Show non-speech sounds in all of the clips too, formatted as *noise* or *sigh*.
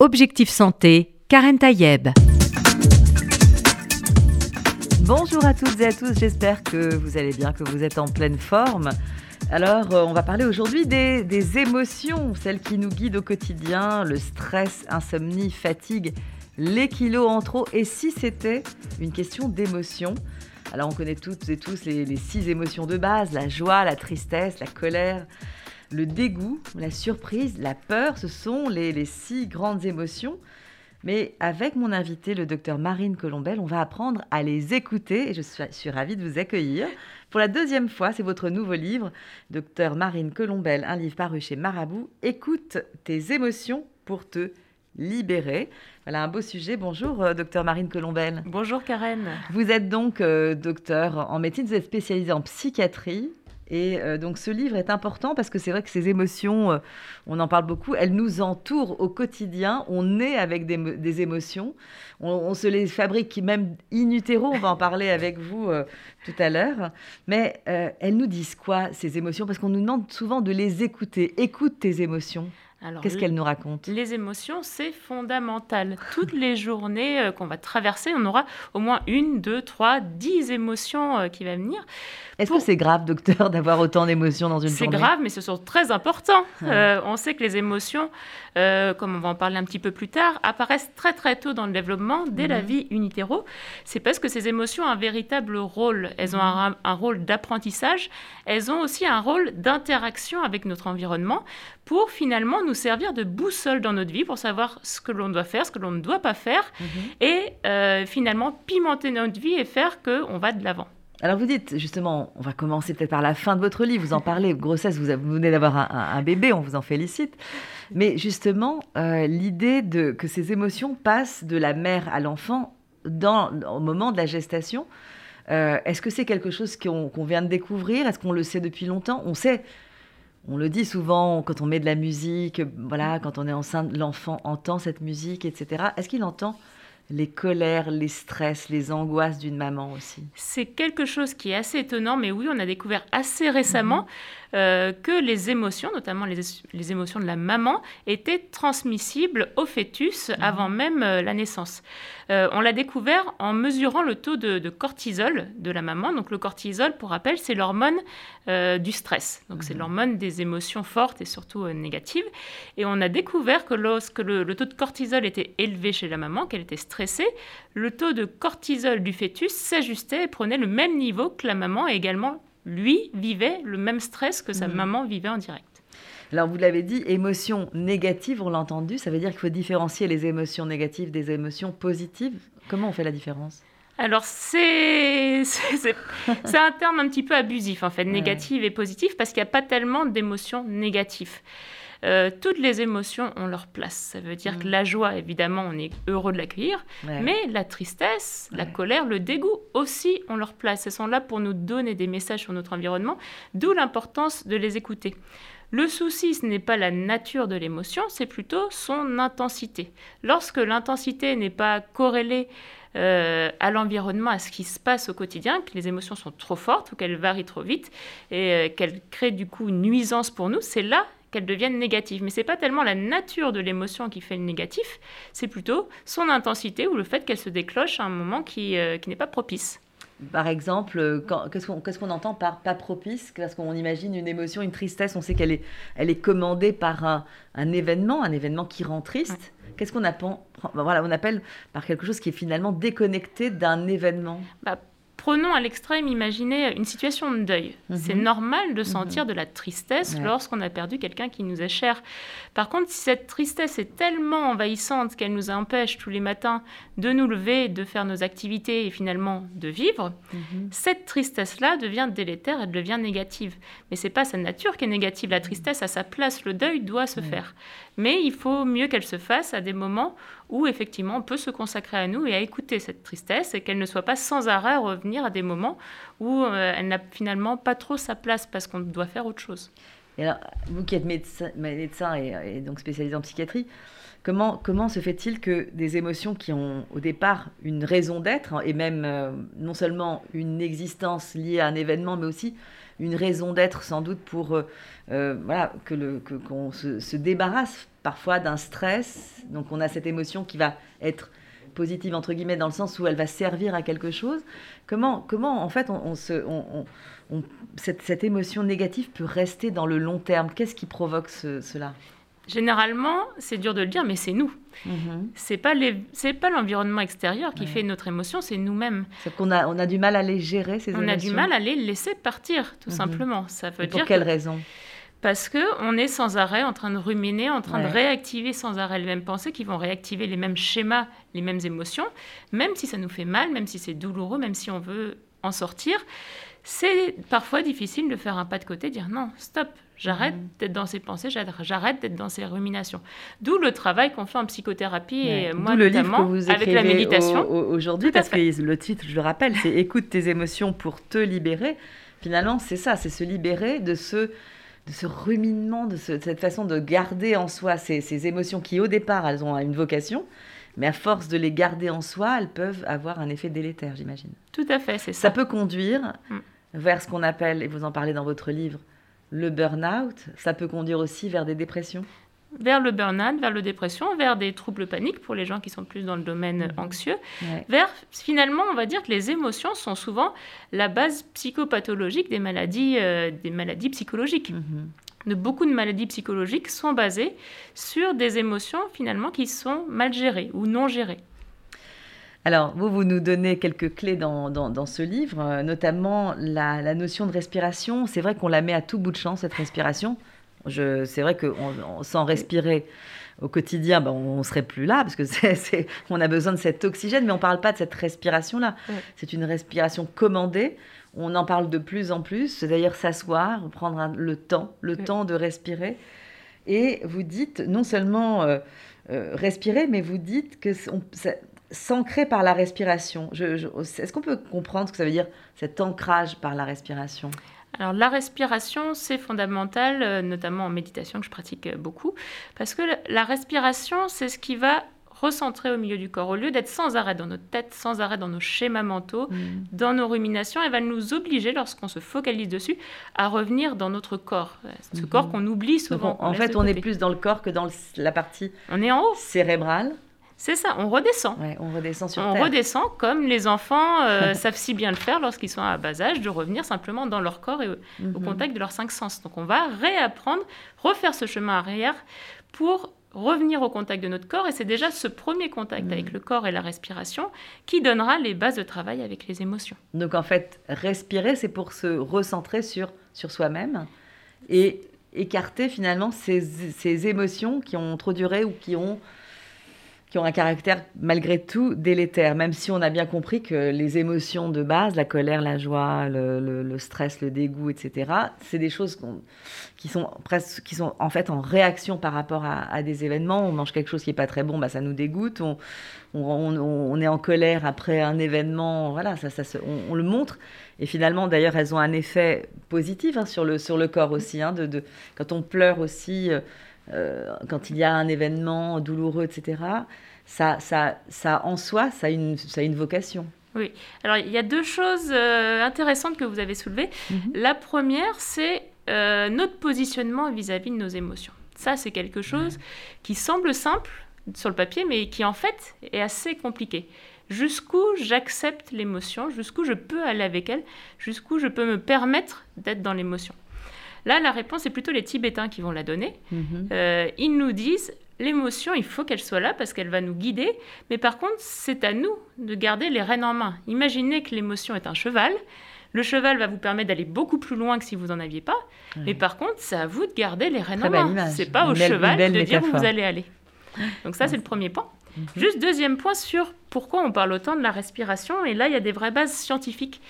Objectif Santé, Karen Tayeb. Bonjour à toutes et à tous, j'espère que vous allez bien, que vous êtes en pleine forme. Alors, euh, on va parler aujourd'hui des, émotions, celles qui nous guident au quotidien, le stress, insomnie, fatigue, les kilos en trop. Et si c'était une question d'émotion? Alors, on connaît toutes et tous les six émotions de base, la joie, la tristesse, la colère, le dégoût, la surprise, la peur, ce sont les, six grandes émotions. Mais avec mon invité, le docteur Marine Colombel, on va apprendre à les écouter et je suis, ravie de vous accueillir. Pour la deuxième fois, c'est votre nouveau livre, docteur Marine Colombel, un livre paru chez Marabout. Écoute tes émotions pour te libérer. Voilà un beau sujet. Bonjour, euh, docteur Marine Colombel. Bonjour, Karen. Vous êtes donc euh, docteur en médecine, vous êtes spécialisée en psychiatrie. Et euh, donc ce livre est important parce que c'est vrai que ces émotions, euh, on en parle beaucoup, elles nous entourent au quotidien. On est avec des, émotions. On, se les fabrique même in utero. On va en parler avec vous euh, tout à l'heure. Mais elles nous disent quoi ces émotions? Parce qu'on nous demande souvent de les écouter. Écoute tes émotions. Qu'est-ce qu'elle nous raconte? Les émotions, c'est fondamental. *laughs* Toutes les journées euh, qu'on va traverser, on aura au moins une, deux, trois, dix émotions euh, qui vont venir. Est-ce que c'est grave, docteur, *laughs* d'avoir autant d'émotions dans une journée? C'est grave, mais ce sont très importants. Euh, on sait que les émotions, comme on va en parler un petit peu plus tard, apparaissent très très tôt dans le développement, dès la mhm. vie unitéro. C'est parce que ces émotions ont un véritable rôle. Elles ont un, un rôle d'apprentissage. Elles ont aussi un rôle d'interaction avec notre environnement pour finalement nous servir de boussole dans notre vie pour savoir ce que l'on doit faire, ce que l'on ne doit pas faire, mhm. et euh, finalement pimenter notre vie et faire qu'on va de l'avant. Alors vous dites justement, on va commencer peut-être par la fin de votre livre, vous en parlez, grossesse, vous, venez d'avoir un, bébé, on vous en félicite. Mais justement, euh, l'idée de que ces émotions passent de la mère à l'enfant au moment de la gestation, euh, est-ce que c'est quelque chose qu'on vient de découvrir? Est-ce qu'on le sait depuis longtemps? On sait on le dit souvent quand on met de la musique, voilà, quand on est enceinte, l'enfant entend cette musique, etc. Est-ce qu'il entend les colères, les stress, les angoisses d'une maman aussi? C'est quelque chose qui est assez étonnant, mais oui, on a découvert assez récemment euh, que les émotions, notamment les, émotions de la maman, étaient transmissibles au fœtus mhm. avant même euh, la naissance. Euh, on l'a découvert en mesurant le taux de, cortisol de la maman. Donc le cortisol, pour rappel, c'est l'hormone du stress. Donc c'est mhm. l'hormone des émotions fortes et surtout négatives. Et on a découvert que lorsque le, le, taux de cortisol était élevé chez la maman, qu'elle était stressée, le taux de cortisol du fœtus s'ajustait et prenait le même niveau que la maman et également lui vivait le même stress que sa mhm. maman vivait en direct. Alors, vous l'avez dit, émotions négatives, on l'a entendu, ça veut dire qu'il faut différencier les émotions négatives des émotions positives. Comment on fait la différence? Alors, *laughs* c'est un terme un petit peu abusif, en fait, négative et positive, parce qu'il n'y a pas tellement d'émotions négatives. Euh, toutes les émotions ont leur place. Ça veut dire que mm. la joie, évidemment, on est heureux de l'accueillir, mais la tristesse, la colère, le dégoût aussi ont leur place. Elles sont là pour nous donner des messages sur notre environnement, d'où l'importance de les écouter. Le souci, ce n'est pas la nature de l'émotion, c'est plutôt son intensité. Lorsque l'intensité n'est pas corrélée euh, à l'environnement, à ce qui se passe au quotidien, que les émotions sont trop fortes ou qu'elles varient trop vite et euh, qu'elles créent du coup une nuisance pour nous, c'est là qu'elles deviennent négatives. Mais ce n'est pas tellement la nature de l'émotion qui fait le négatif, c'est plutôt son intensité ou le fait qu'elle se décloche à un moment qui, euh, qui n'est pas propice. Par exemple, qu'est-ce qu'on entend par pas propice? Parce qu'on imagine une émotion, une tristesse, on sait qu'elle est, elle est commandée par un, un, événement, un événement qui rend triste. Qu'est-ce qu'on appelle, voilà, on appelle par quelque chose qui est finalement déconnecté d'un événement bah, Prenons à l'extrême, imaginez une situation de deuil. Mhm. C'est normal de sentir mhm. de la tristesse lorsqu'on a perdu quelqu'un qui nous est cher. Par contre, si cette tristesse est tellement envahissante qu'elle nous empêche tous les matins de nous lever, de faire nos activités et finalement de vivre, mhm. cette tristesse-là devient délétère, elle devient négative. Mais c'est pas sa nature qui est négative. La tristesse a sa place, le deuil doit se faire. Mais il faut mieux qu'elle se fasse à des moments où effectivement on peut se consacrer à nous et à écouter cette tristesse et qu'elle ne soit pas sans arrêt revenir à des moments où euh, elle n'a finalement pas trop sa place parce qu'on doit faire autre chose. Et alors, vous qui êtes médecin, et, donc spécialisé en psychiatrie, comment, comment se fait-il que des émotions qui ont au départ une raison d'être, et même euh, non seulement une existence liée à un événement, mais aussi une raison d'être sans doute pour euh, euh, voilà, que le, qu'on se, se, débarrasse parfois d'un stress. Donc on a cette émotion qui va être positive entre guillemets dans le sens où elle va servir à quelque chose. Comment, comment en fait on, se, on, cette, cette, émotion négative peut rester dans le long terme? Qu'est-ce qui provoque cela? Généralement, c'est dur de le dire, mais c'est nous. Ce mm-hmm. C'est pas les, c'est pas l'environnement extérieur qui fait notre émotion, c'est nous-mêmes. C'est qu'on a, on a du mal à les gérer ces on émotions. On a du mal à les laisser partir, tout mm-hmm. simplement. Ça veut dire. Pour quelle raison? Parce que on est sans arrêt en train de ruminer, en train de réactiver sans arrêt les mêmes pensées qui vont réactiver les mêmes schémas, les mêmes émotions, même si ça nous fait mal, même si c'est douloureux, même si on veut en sortir. C'est parfois difficile de faire un pas de côté, dire non, stop, j'arrête mmh. d'être dans ces pensées, j'arrête d'être dans ces ruminations. D'où le travail qu'on fait en psychothérapie et moi le notamment livre que vous avec la méditation. Aujourd'hui, parce que le titre, je le rappelle, c'est Écoute tes émotions pour te libérer. Finalement, c'est ça, c'est se libérer de ce de ce ruminement, de, cette façon de garder en soi ces, émotions qui, au départ, elles ont une vocation, mais à force de les garder en soi, elles peuvent avoir un effet délétère, j'imagine. Tout à fait, c'est ça. Ça peut conduire mm. vers ce qu'on appelle, et vous en parlez dans votre livre, le burn-out. Ça peut conduire aussi vers des dépressions vers le burn-out, vers la dépression, vers des troubles paniques pour les gens qui sont plus dans le domaine mhm. anxieux, vers finalement, on va dire que les émotions sont souvent la base psychopathologique des maladies, euh, des maladies psychologiques. Mhm. De beaucoup de maladies psychologiques sont basées sur des émotions finalement qui sont mal gérées ou non gérées. Alors, vous, vous nous donnez quelques clés dans, dans, ce livre, euh, notamment la, la notion de respiration. C'est vrai qu'on la met à tout bout de champ, cette respiration. C'est vrai qu'on sans respirer au quotidien, ben, on ne serait plus là parce que *laughs* c'est, on a besoin de cet oxygène, mais on ne parle pas de cette respiration-là. C'est une respiration commandée. On en parle de plus en plus. C'est d'ailleurs s'asseoir, prendre le temps, le temps de respirer. Et vous dites non seulement euh, euh, respirer, mais vous dites que s'ancrer par la respiration. est-ce qu'on peut comprendre ce que ça veut dire cet ancrage par la respiration? Alors la respiration, c'est fondamental, euh, notamment en méditation que je pratique beaucoup, parce que la respiration, c'est ce qui va recentrer au milieu du corps. Au lieu d'être sans arrêt dans notre tête, sans arrêt dans nos schémas mentaux, mm. dans nos ruminations, elle va nous obliger, lorsqu'on se focalise dessus, à revenir dans notre corps. Euh, ce mm-hmm. corps qu'on oublie souvent. en fait, on est plus dans le corps que dans la partie on est en haut. cérébrale. C'est ça, on redescend. on redescend sur On redescend comme les enfants euh, *laughs* savent si bien le faire lorsqu'ils sont à bas âge, de revenir simplement dans leur corps et au mhm. contact de leurs cinq sens. Donc on va réapprendre, refaire ce chemin arrière pour revenir au contact de notre corps. Et c'est déjà ce premier contact mhm. avec le corps et la respiration qui donnera les bases de travail avec les émotions. Donc en fait, respirer, c'est pour se recentrer sur, sur soi-même et écarter finalement ces, ces émotions qui ont trop duré ou qui ont qui ont un caractère malgré tout délétère, même si on a bien compris que les émotions de base, la colère, la joie, le, stress, le dégoût, etc., c'est des choses qui sont presque, qui sont en fait en réaction par rapport à, des événements. On mange quelque chose qui est pas très bon, bah ça nous dégoûte. On, on, est en colère après un événement, voilà, ça, ça on, le montre. Et finalement, d'ailleurs, elles ont un effet positif hein, sur, le, sur le corps aussi. Hein, de, de, quand on pleure aussi. Euh, euh, quand il y a un événement douloureux, etc., ça, ça, ça en soi, ça a une, ça a une vocation. Oui. Alors, il y a deux choses euh, intéressantes que vous avez soulevées. Mhm. La première, c'est euh, notre positionnement vis-à-vis de nos émotions. Ça, c'est quelque chose qui semble simple sur le papier, mais qui en fait est assez compliqué. Jusqu'où j'accepte l'émotion, jusqu'où je peux aller avec elle, jusqu'où je peux me permettre d'être dans l'émotion? Là, la réponse est plutôt les Tibétains qui vont la donner. Mhm. Euh, ils nous disent l'émotion, il faut qu'elle soit là parce qu'elle va nous guider, mais par contre, c'est à nous de garder les rênes en main. Imaginez que l'émotion est un cheval. Le cheval va vous permettre d'aller beaucoup plus loin que si vous n'en aviez pas. Mais par contre, c'est à vous de garder les rênes en main. C'est pas au cheval de dire où vous allez aller. Donc ça, c'est le premier point. Mhm. Juste deuxième point sur pourquoi on parle autant de la respiration. Et là, il y a des vraies bases scientifiques.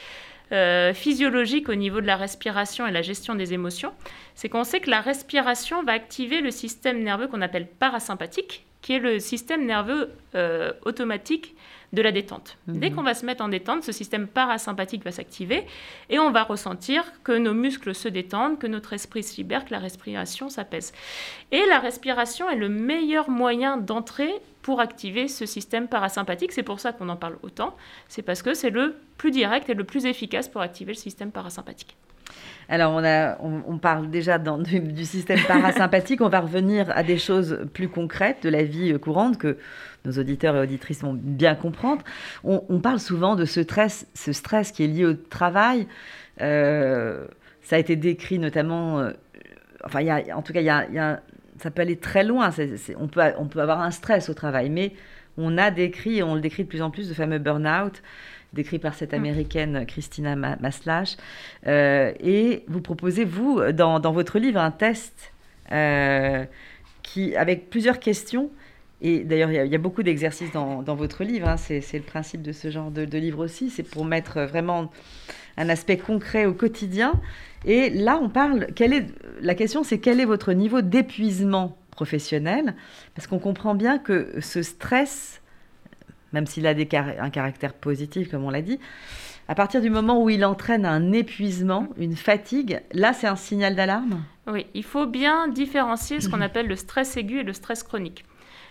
Euh, physiologique au niveau de la respiration et la gestion des émotions, c'est qu'on sait que la respiration va activer le système nerveux qu'on appelle parasympathique qui est le système nerveux euh, automatique de la détente. Mhm. Dès qu'on va se mettre en détente, ce système parasympathique va s'activer et on va ressentir que nos muscles se détendent, que notre esprit se libère, que la respiration s'apaise. Et la respiration est le meilleur moyen d'entrer pour activer ce système parasympathique. C'est pour ça qu'on en parle autant. C'est parce que c'est le plus direct et le plus efficace pour activer le système parasympathique. Alors, on, a, on, parle déjà du, système parasympathique. on va revenir à des choses plus concrètes de la vie courante que nos auditeurs et auditrices vont bien comprendre. On, parle souvent de ce stress, ce stress qui est lié au travail. Euh, ça a été décrit notamment. Euh, enfin, y a, en tout cas, y a, ça peut aller très loin. on, peut, on peut avoir un stress au travail, mais on a décrit, et on le décrit de plus en plus, le fameux burn-out décrit par cette mm. américaine Christina Maslach. Euh, et vous proposez, vous, dans, dans votre livre, un test euh, qui, avec plusieurs questions. Et d'ailleurs, il y, a beaucoup d'exercices dans, dans, votre livre. Hein. c'est le principe de ce genre de, de livre aussi. C'est pour mettre vraiment un aspect concret au quotidien. Et là, on parle. Quelle est, la question, c'est quel est votre niveau d'épuisement professionnel? Parce qu'on comprend bien que ce stress même s'il a des un caractère positif, comme on l'a dit, à partir du moment où il entraîne un épuisement, une fatigue, là, c'est un signal d'alarme? Oui, il faut bien différencier ce qu'on *clears throat* appelle le stress aigu et le stress chronique.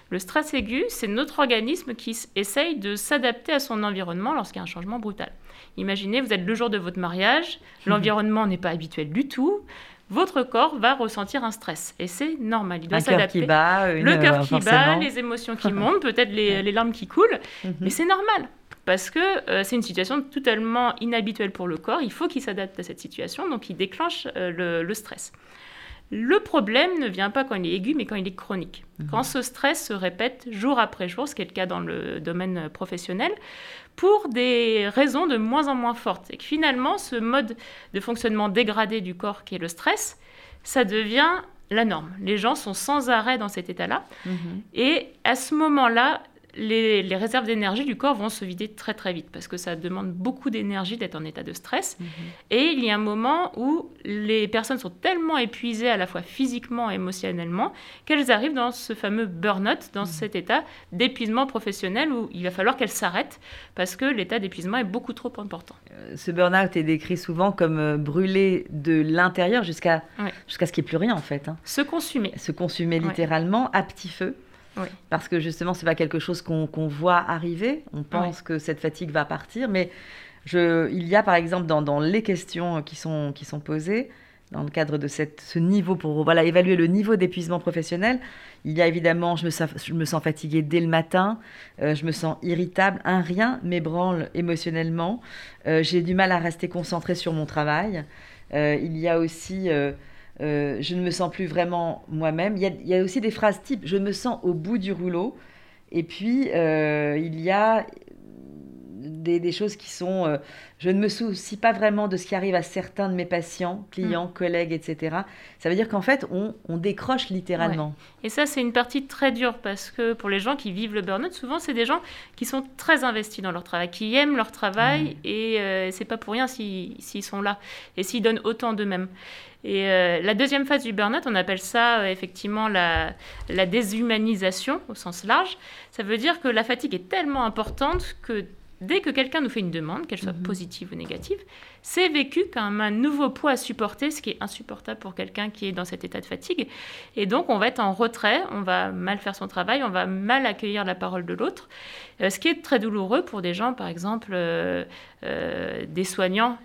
Le stress aigu, c'est notre organisme qui essaye de s'adapter à son environnement lorsqu'il y a un changement brutal. Imaginez, vous êtes le jour de votre mariage, *laughs* l'environnement n'est pas habituel du tout, votre corps va ressentir un stress. Et c'est normal, il doit s'adapter. Le cœur qui bat, les émotions qui *laughs* montent, peut-être les, larmes qui coulent, mhm. mais c'est normal. Parce que euh, c'est une situation totalement inhabituelle pour le corps, il faut qu'il s'adapte à cette situation, donc il déclenche euh, le stress. Le problème ne vient pas quand il est aigu, mais quand il est chronique. Mhm. Quand ce stress se répète jour après jour, ce qui est le cas dans le domaine professionnel, pour des raisons de moins en moins fortes. Et que finalement, ce mode de fonctionnement dégradé du corps qui est le stress, ça devient la norme. Les gens sont sans arrêt dans cet état-là. Mhm. Et à ce moment-là, les, réserves d'énergie du corps vont se vider très très vite parce que ça demande beaucoup d'énergie d'être en état de stress. Mhm. Et il y a un moment où les personnes sont tellement épuisées à la fois physiquement et émotionnellement qu'elles arrivent dans ce fameux burn-out, dans mhm. cet état d'épuisement professionnel où il va falloir qu'elles s'arrêtent parce que l'état d'épuisement est beaucoup trop important. Euh, ce burn-out est décrit souvent comme euh, brûler de l'intérieur jusqu'à jusqu'à ce qu'il n'y ait plus rien en fait. Hein. Se consumer. Se consumer littéralement à petit feu. Parce que justement, ce n'est pas quelque chose qu'on voit arriver. On pense que cette fatigue va partir. Mais je, il y a, par exemple, dans, les questions qui sont, qui sont posées, dans le cadre de cette, ce niveau, pour voilà, évaluer le niveau d'épuisement professionnel, il y a évidemment, je me, sens, je me sens fatiguée dès le matin, euh, je me sens irritable, un rien m'ébranle émotionnellement, euh, j'ai du mal à rester concentrée sur mon travail. Euh, il y a aussi euh, je ne me sens plus vraiment moi-même. Il, y, a, aussi des phrases type je me sens au bout du rouleau. Et puis, euh, il y a des, choses qui sont euh, je ne me soucie pas vraiment de ce qui arrive à certains de mes patients, clients, mm. collègues, etc. Ça veut dire qu'en fait, on, décroche littéralement. Et ça, c'est une partie très dure parce que pour les gens qui vivent le burn-out, souvent, c'est des gens qui sont très investis dans leur travail, qui aiment leur travail mm. et euh, c'est pas pour rien s'ils sont là et s'ils donnent autant d'eux-mêmes. Et euh, la deuxième phase du burn-out, on appelle ça euh, effectivement la, la, déshumanisation au sens large. Ça veut dire que la fatigue est tellement importante que dès que quelqu'un nous fait une demande, qu'elle soit mhm. positive ou négative, c'est vécu comme un nouveau poids à supporter, ce qui est insupportable pour quelqu'un qui est dans cet état de fatigue. Et donc, on va être en retrait, on va mal faire son travail, on va mal accueillir la parole de l'autre, euh, ce qui est très douloureux pour des gens, par exemple, euh, des soignants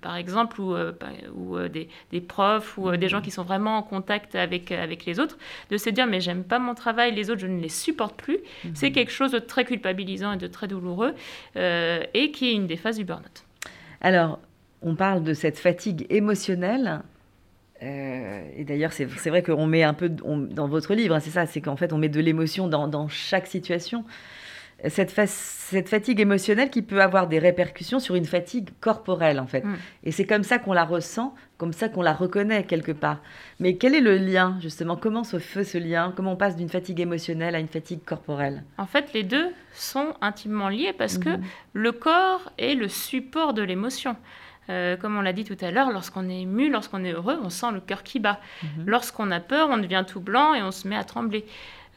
par, exemple, ou, euh, ou euh, des, profs, ou euh, des gens qui sont vraiment en contact avec, avec les autres, de se dire mais j'aime pas mon travail, les autres je ne les supporte plus, mhm. c'est quelque chose de très culpabilisant et de très douloureux, et qui est une des phases du burn-out. Alors, on parle de cette fatigue émotionnelle. et d'ailleurs, c'est vrai qu'on met un peu dans votre livre, hein, c'est ça, c'est qu'en fait, on met de l'émotion dans, dans, chaque situation cette, cette, fatigue émotionnelle qui peut avoir des répercussions sur une fatigue corporelle, en fait. Mm. Et c'est comme ça qu'on la ressent, comme ça qu'on la reconnaît quelque part. Mais quel est le lien, justement? Comment se fait ce lien? Comment on passe d'une fatigue émotionnelle à une fatigue corporelle? En fait, les deux sont intimement liés parce que mm-hmm. le corps est le support de l'émotion. Euh, comme on l'a dit tout à l'heure, lorsqu'on est ému, lorsqu'on est heureux, on sent le cœur qui bat. Mm-hmm. Lorsqu'on a peur, on devient tout blanc et on se met à trembler.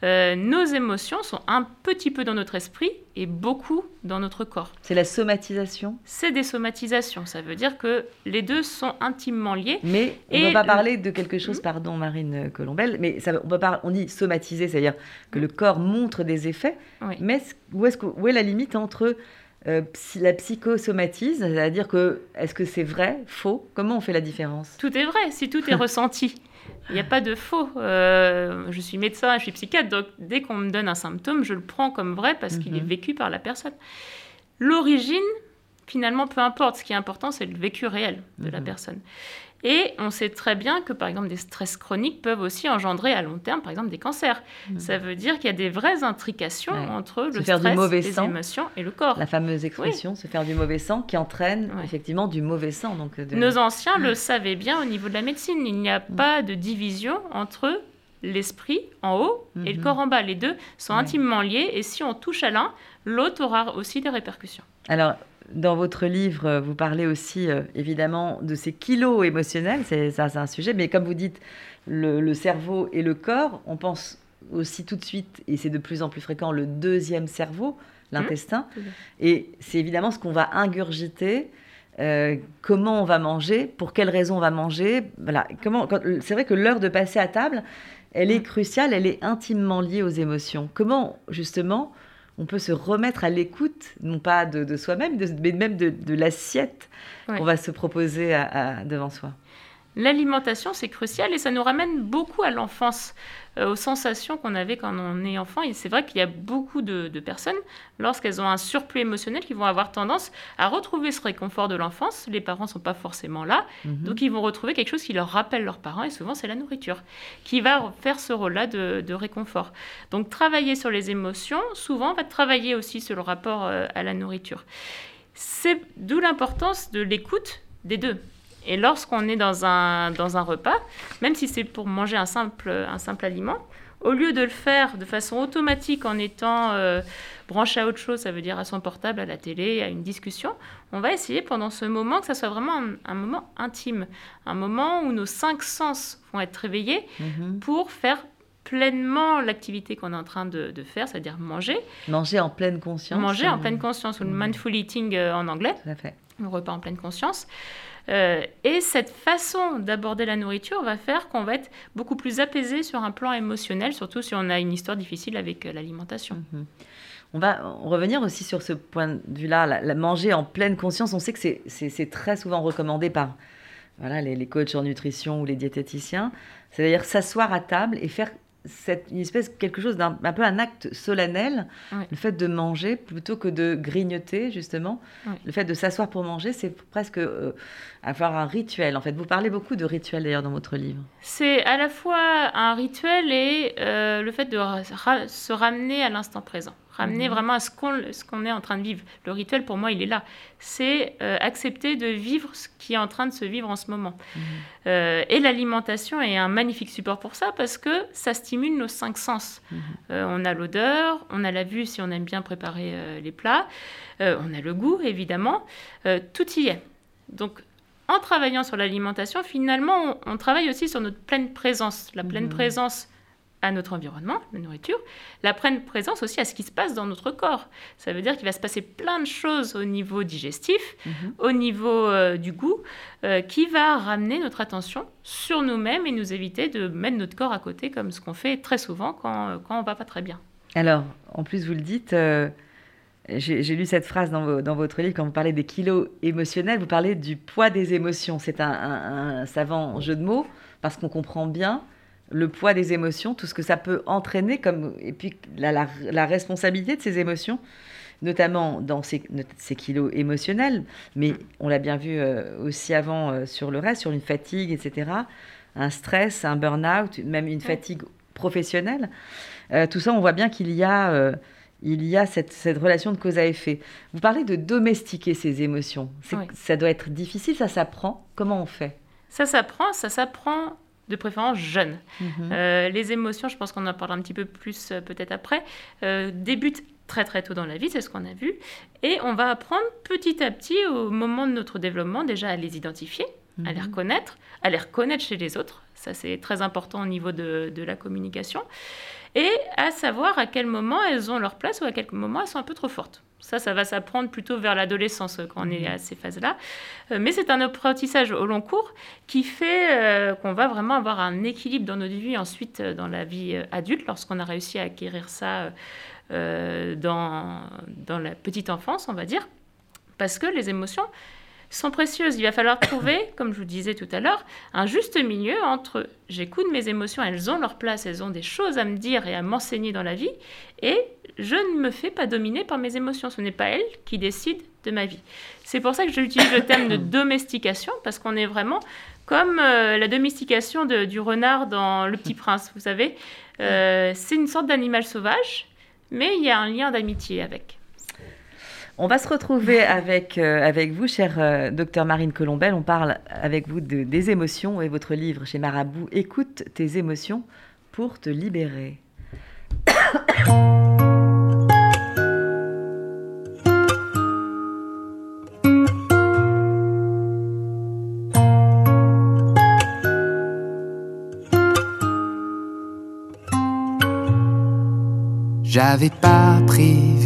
Euh, nos émotions sont un petit peu dans notre esprit et beaucoup dans notre corps. C'est la somatisation C'est des somatisations. Ça veut dire que les deux sont intimement liés. Mais on ne va pas parler de quelque chose, pardon Marine Colombel, mais ça, on, dit somatiser, c'est-à-dire que le corps montre des effets. Mais où, est où est la limite entre euh, la psychosomatise, c'est-à-dire que est-ce que c'est vrai, faux? Comment on fait la différence? Tout est vrai, si tout est *laughs* ressenti. Il n'y a pas de faux. Euh, je suis médecin, je suis psychiatre, donc dès qu'on me donne un symptôme, je le prends comme vrai parce qu'il est mhm. vécu par la personne. L'origine, finalement, peu importe. Ce qui est important, c'est le vécu réel de la mhm. personne. Et on sait très bien que, par exemple, des stress chroniques peuvent aussi engendrer à long terme, par exemple, des cancers. Hmm. Ça veut dire qu'il y a des vraies intrications entre le stress, les émotions et le corps. La fameuse expression, se faire du mauvais sang, qui entraîne effectivement du mauvais sang. Donc Nos anciens le savaient bien au niveau de la médecine. Il n'y a hmm. pas de division entre l'esprit en haut et le hmm. corps en bas. Les deux sont intimement liés et si on touche à l'un, l'autre aura aussi des répercussions. Alors, dans votre livre, vous parlez aussi euh, évidemment de ces kilos émotionnels, c'est ça, c'est un sujet, mais comme vous dites, le, cerveau et le corps, on pense aussi tout de suite, et c'est de plus en plus fréquent, le deuxième cerveau, l'intestin, mmh. et c'est évidemment ce qu'on va ingurgiter. Euh, comment on va manger, pour quelles raisons on va manger. Voilà. Comment, c'est vrai que l'heure de passer à table, elle est mmh. cruciale, elle est intimement liée aux émotions. Comment, justement, on peut se remettre à l'écoute, non pas de, soi-même, mais même de, l'assiette qu'on va se proposer devant soi. L'alimentation, c'est crucial et ça nous ramène beaucoup à l'enfance, euh, aux sensations qu'on avait quand on est enfant. Et c'est vrai qu'il y a beaucoup de, personnes, lorsqu'elles ont un surplus émotionnel, qui vont avoir tendance à retrouver ce réconfort de l'enfance. Les parents ne sont pas forcément là, mhm. donc ils vont retrouver quelque chose qui leur rappelle leurs parents, et souvent c'est la nourriture, qui va faire ce rôle-là de, réconfort. Donc travailler sur les émotions, souvent, va travailler aussi sur le rapport euh, à la nourriture. C'est d'où l'importance de l'écoute des deux. Et lorsqu'on est dans un, dans un repas, même si c'est pour manger un simple, un simple aliment, au lieu de le faire de façon automatique en étant euh, branché à autre chose, ça veut dire à son portable, à la télé, à une discussion, on va essayer pendant ce moment que ça soit vraiment un, moment intime, un moment où nos cinq sens vont être réveillés mhm. pour faire pleinement l'activité qu'on est en train de, faire, c'est-à-dire manger. Manger en pleine conscience. Manger en pleine conscience, ou le mhm. mindful eating euh, en anglais. Tout à fait. Le repas en pleine conscience. Euh, et cette façon d'aborder la nourriture va faire qu'on va être beaucoup plus apaisé sur un plan émotionnel, surtout si on a une histoire difficile avec euh, l'alimentation. Mhm. On va revenir aussi sur ce point de vue-là, la, manger en pleine conscience. On sait que c'est très souvent recommandé par voilà, les, les coachs en nutrition ou les diététiciens. C'est-à-dire s'asseoir à table et faire c'est une espèce quelque chose d'un un peu un acte solennel, le fait de manger plutôt que de grignoter justement. Le fait de s'asseoir pour manger, c'est presque euh, avoir un rituel. En fait, vous parlez beaucoup de rituel d'ailleurs dans votre livre. C'est à la fois un rituel et euh, le fait de se ramener à l'instant présent ramener mhm. vraiment à ce qu'on est en train de vivre. Le rituel, pour moi, il est là. C'est euh, accepter de vivre ce qui est en train de se vivre en ce moment. Mhm. Euh, et l'alimentation est un magnifique support pour ça parce que ça stimule nos cinq sens. Mhm. Euh, on a l'odeur, on a la vue si on aime bien préparer les plats, on a le goût, évidemment. tout y est. Donc, en travaillant sur l'alimentation, finalement, on, on, travaille aussi sur notre pleine présence. La pleine présence à notre environnement, la nourriture, la pleine présence aussi à ce qui se passe dans notre corps. Ça veut dire qu'il va se passer plein de choses au niveau digestif, mhm. au niveau euh, du goût, euh, qui va ramener notre attention sur nous-mêmes et nous éviter de mettre notre corps à côté, comme ce qu'on fait très souvent quand, euh, quand on va pas très bien. Alors, en plus, vous le dites, j'ai lu cette phrase dans, dans, votre livre quand vous parlez des kilos émotionnels, vous parlez du poids des émotions. C'est un, un savant jeu de mots parce qu'on comprend bien le poids des émotions, tout ce que ça peut entraîner, comme, et puis la, responsabilité de ces émotions, notamment dans ces, kilos émotionnels, mais on l'a bien vu euh, aussi avant euh, sur le reste, sur une fatigue, etc., un stress, un burn-out, même une fatigue professionnelle. Euh, tout ça, on voit bien qu'il y a, il y a cette, cette, relation de cause à effet. Vous parlez de domestiquer ces émotions. Ça doit être difficile, ça s'apprend. Comment on fait? Ça s'apprend, ça s'apprend de préférence jeune. Mhm. Euh, les émotions, je pense qu'on en parlera un petit peu plus euh, peut-être après, euh, débutent très très tôt dans la vie, c'est ce qu'on a vu, et on va apprendre petit à petit au moment de notre développement déjà à les identifier, à les mhm. reconnaître, à les reconnaître chez les autres, ça c'est très important au niveau de, de la communication, et à savoir à quel moment elles ont leur place ou à quel moment elles sont un peu trop fortes. Ça, ça va s'apprendre plutôt vers l'adolescence euh, quand on est à ces phases-là. Euh, mais c'est un apprentissage au long cours qui fait euh, qu'on va vraiment avoir un équilibre dans notre vie ensuite dans la vie adulte lorsqu'on a réussi à acquérir ça dans, dans la petite enfance, on va dire. Parce que les émotions, sont précieuses. Il va falloir trouver, *coughs* comme je vous disais tout à l'heure, un juste milieu entre j'écoute mes émotions, elles ont leur place, elles ont des choses à me dire et à m'enseigner dans la vie, et je ne me fais pas dominer par mes émotions. Ce n'est pas elles qui décident de ma vie. C'est pour ça que j'utilise le terme de *coughs* domestication, parce qu'on est vraiment comme euh, la domestication du renard dans Le Petit Prince, vous savez. Euh, c'est une sorte d'animal sauvage, mais il y a un lien d'amitié avec. On va se retrouver avec, euh, vous, chère euh, docteur Marine Colombel. On parle avec vous de, des émotions et votre livre chez Marabout, Écoute tes émotions pour te libérer. J'avais pas prévu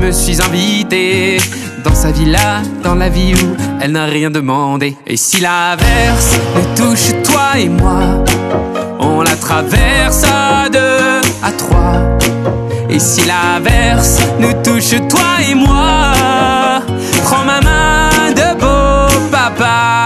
me suis invité dans sa villa, dans la vie où elle n'a rien demandé. Et si l'averse nous touche toi et moi, on la traverse à deux, à trois. Et si l'averse nous touche toi et moi, prends ma main de beau papa.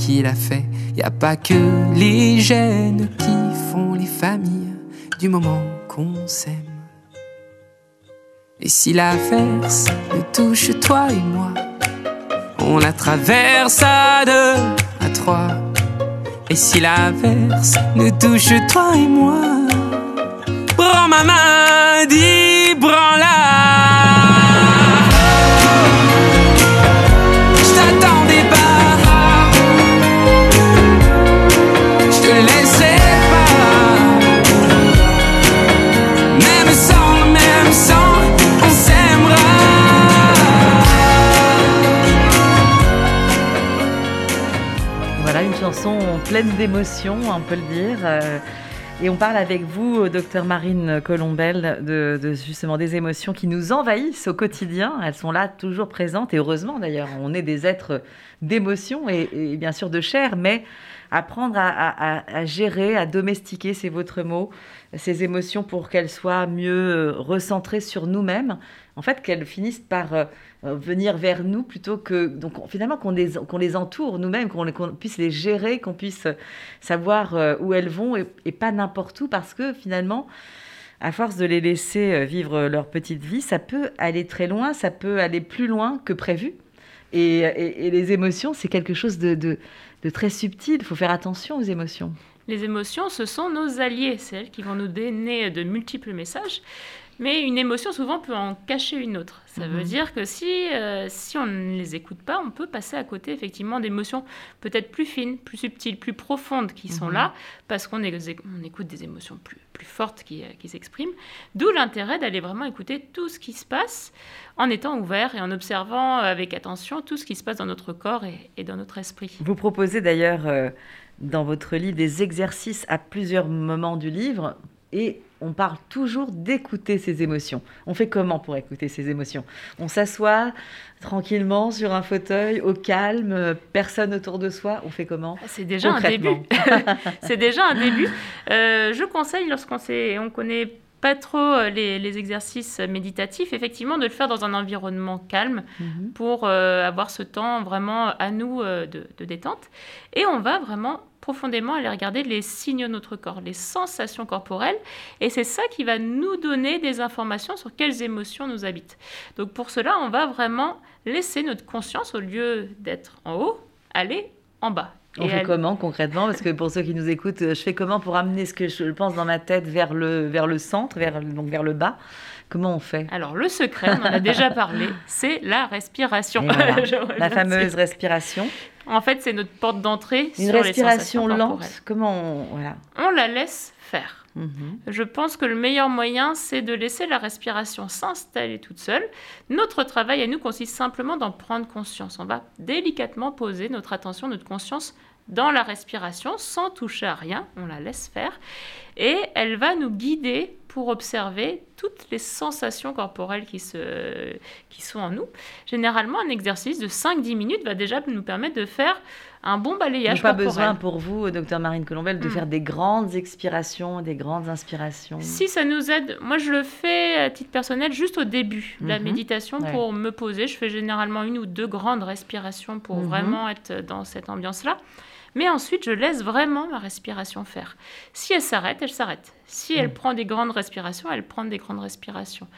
Qui l'as fait y a pas que les gènes qui font les familles du moment qu'on s'aime. Et si l'averse nous touche toi et moi, on la traverse à deux, à trois. Et si l'averse nous touche toi et moi, prends ma main, dis prends-la. Pleine d'émotions, on peut le dire. Euh, et on parle avec vous, docteur Marine Colombel, de, justement des émotions qui nous envahissent au quotidien. Elles sont là, toujours présentes, et heureusement d'ailleurs. On est des êtres d'émotions et, bien sûr de chair, mais apprendre à, gérer, à domestiquer, c'est votre mot, ces émotions pour qu'elles soient mieux recentrées sur nous-mêmes. En fait, qu'elles finissent par euh, euh, venir vers nous plutôt que donc finalement qu'on les, qu'on les entoure nous-mêmes, qu'on, puisse les gérer, qu'on puisse savoir euh, où elles vont et, pas n'importe où parce que finalement, à force de les laisser euh, vivre leur petite vie, ça peut aller très loin, ça peut aller plus loin que prévu. Et, et, les émotions, c'est quelque chose de, de, de très subtil. Il faut faire attention aux émotions. Les émotions, ce sont nos alliés, c'est elles qui vont nous donner de multiples messages. Mais une émotion, souvent, peut en cacher une autre. Ça veut mhm. dire que si, euh, si on ne les écoute pas, on peut passer à côté, effectivement, d'émotions peut-être plus fines, plus subtiles, plus profondes qui sont mhm. là, parce qu'on on écoute des émotions plus, plus fortes qui, qui s'expriment. D'où l'intérêt d'aller vraiment écouter tout ce qui se passe en étant ouvert et en observant avec attention tout ce qui se passe dans notre corps et, dans notre esprit. Vous proposez d'ailleurs euh, dans votre livre des exercices à plusieurs moments du livre et on parle toujours d'écouter ses émotions. On fait comment pour écouter ses émotions? On s'assoit tranquillement sur un fauteuil, au calme, personne autour de soi. On fait comment? C'est déjà un début. *laughs* *laughs* c'est déjà un début. Euh, je conseille lorsqu'on on connaît pas trop euh, les, exercices méditatifs, effectivement, de le faire dans un environnement calme mhm. pour euh, avoir ce temps vraiment à nous de, de, détente. Et on va vraiment profondément aller regarder les signes de notre corps, les sensations corporelles. Et c'est ça qui va nous donner des informations sur quelles émotions nous habitent. Donc pour cela, on va vraiment laisser notre conscience, au lieu d'être en haut, aller en bas. On fait comment concrètement? Parce que pour ceux qui nous écoutent, je fais comment pour amener ce que je pense dans ma tête vers le, vers le centre, vers, donc vers le bas? Comment on fait? Alors le secret, on en a déjà parlé, c'est la respiration. *laughs* la fameuse respiration. En fait, c'est notre porte d'entrée Une respiration lente, comment on... Voilà. On la laisse faire. Mhm. Je pense que le meilleur moyen, c'est de laisser la respiration s'installer toute seule. Notre travail à nous consiste simplement d'en prendre conscience. On va délicatement poser notre attention, notre conscience dans la respiration sans toucher à rien. On la laisse faire. Et elle va nous guider pour observer toutes les sensations corporelles qui, se, qui sont en nous. Généralement, un exercice de 5-10 minutes va déjà nous permettre de faire un bon balayage corporel. Pas besoin pour vous, docteur Marine Colombel, de hmm. faire des grandes expirations, des grandes inspirations. Si ça nous aide, moi je le fais à titre personnel juste au début de la mhm. méditation pour me poser. Je fais généralement une ou deux grandes respirations pour mhm. vraiment être dans cette ambiance-là. Mais ensuite, je laisse vraiment ma respiration faire. Si elle s'arrête, elle s'arrête. Si elle mm. prend des grandes respirations, elle prend des grandes respirations.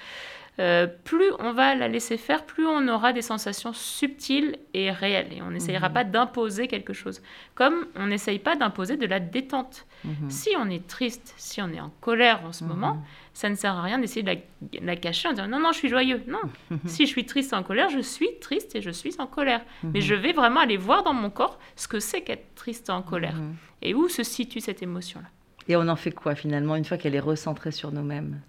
Euh, plus on va la laisser faire, plus on aura des sensations subtiles et réelles. Et on n'essayera mm-hmm. pas d'imposer quelque chose. Comme on n'essaye pas d'imposer de la détente. Mm-hmm. Si on est triste, si on est en colère en ce mm-hmm. moment, ça ne sert à rien d'essayer de la, cacher en disant non, non, je suis joyeux. Non, *laughs* si je suis triste en colère, je suis triste et je suis en colère. Mais je vais vraiment aller voir dans mon corps ce que c'est qu'être triste en colère et où se situe cette émotion-là? Et on en fait quoi finalement une fois qu'elle est recentrée sur nous-mêmes?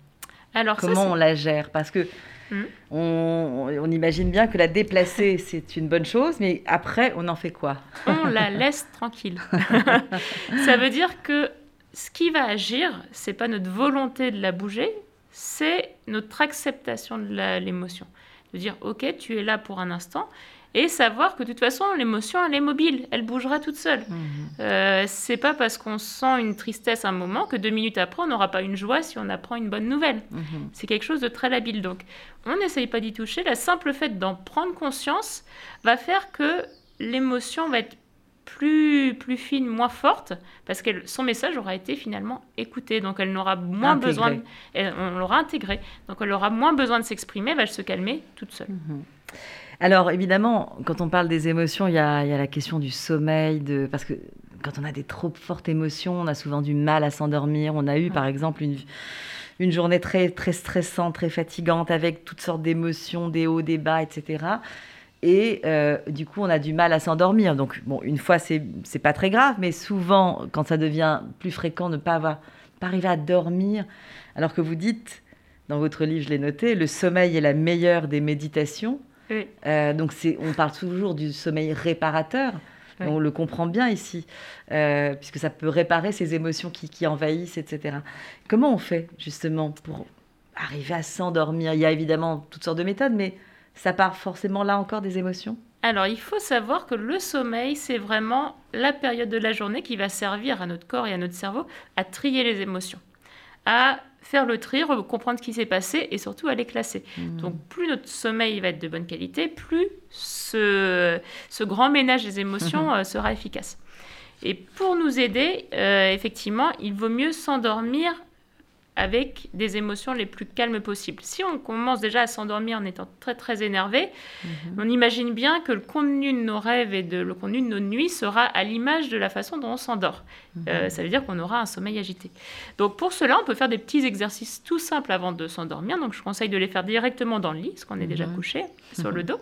Alors comment on la gère? Parce que hmm? on, on, imagine bien que la déplacer *laughs* c'est une bonne chose, mais après on en fait quoi? On la laisse tranquille. *laughs* Ça veut dire que ce qui va agir, c'est pas notre volonté de la bouger, c'est notre acceptation de l'émotion. De dire, ok, tu es là pour un instant, et savoir que de toute façon, l'émotion, elle est mobile, elle bougera toute seule. Ce mhm. Euh, c'est pas parce qu'on sent une tristesse un moment que deux minutes après, on n'aura pas une joie si on apprend une bonne nouvelle. Mhm. C'est quelque chose de très labile. Donc, on n'essaye pas d'y toucher. Le simple fait d'en prendre conscience va faire que l'émotion va être plus, plus fine, moins forte, parce que son message aura été finalement écouté. Donc elle n'aura moins besoin, on l'aura intégré. Donc elle aura moins besoin de s'exprimer, elle va se calmer toute seule. Mhm. Alors évidemment, quand on parle des émotions, il y a, la question du sommeil, de... parce que quand on a des trop fortes émotions, on a souvent du mal à s'endormir. On a eu par exemple une, une journée très, très stressante, très fatigante, avec toutes sortes d'émotions, des hauts, des bas, etc. Et euh, du coup, on a du mal à s'endormir. Donc, bon, une fois, c'est pas très grave, mais souvent, quand ça devient plus fréquent, ne pas, avoir, pas arriver à dormir, alors que vous dites, dans votre livre, je l'ai noté, le sommeil est la meilleure des méditations. Euh, donc on parle toujours du sommeil réparateur. On le comprend bien ici, euh, puisque ça peut réparer ces émotions qui, envahissent, etc. Comment on fait justement pour arriver à s'endormir? Il y a évidemment toutes sortes de méthodes, mais ça part forcément là encore des émotions? Alors, il faut savoir que le sommeil, c'est vraiment la période de la journée qui va servir à notre corps et à notre cerveau à trier les émotions, à faire le tri, comprendre ce qui s'est passé et surtout les classer. Mmh. Donc plus notre sommeil va être de bonne qualité, plus ce, ce grand ménage des émotions mmh. euh, sera efficace. Et pour nous aider, euh, effectivement, il vaut mieux s'endormir avec des émotions les plus calmes possibles. Si on commence déjà à s'endormir en étant très très énervé, mhm. on imagine bien que le contenu de nos rêves et de, le contenu de nos nuits sera à l'image de la façon dont on s'endort. Mhm. Euh, ça veut dire qu'on aura un sommeil agité. Donc pour cela, on peut faire des petits exercices tout simples avant de s'endormir. Donc je conseille de les faire directement dans le lit, parce qu'on est déjà mhm. couché *laughs* sur le dos,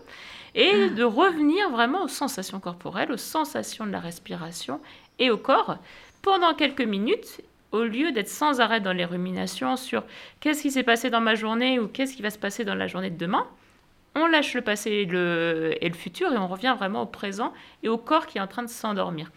et de revenir vraiment aux sensations corporelles, aux sensations de la respiration et au corps pendant quelques minutes au lieu d'être sans arrêt dans les ruminations sur qu'est-ce qui s'est passé dans ma journée ou qu'est-ce qui va se passer dans la journée de demain, on lâche le passé et le, et le futur et on revient vraiment au présent et au corps qui est en train de s'endormir.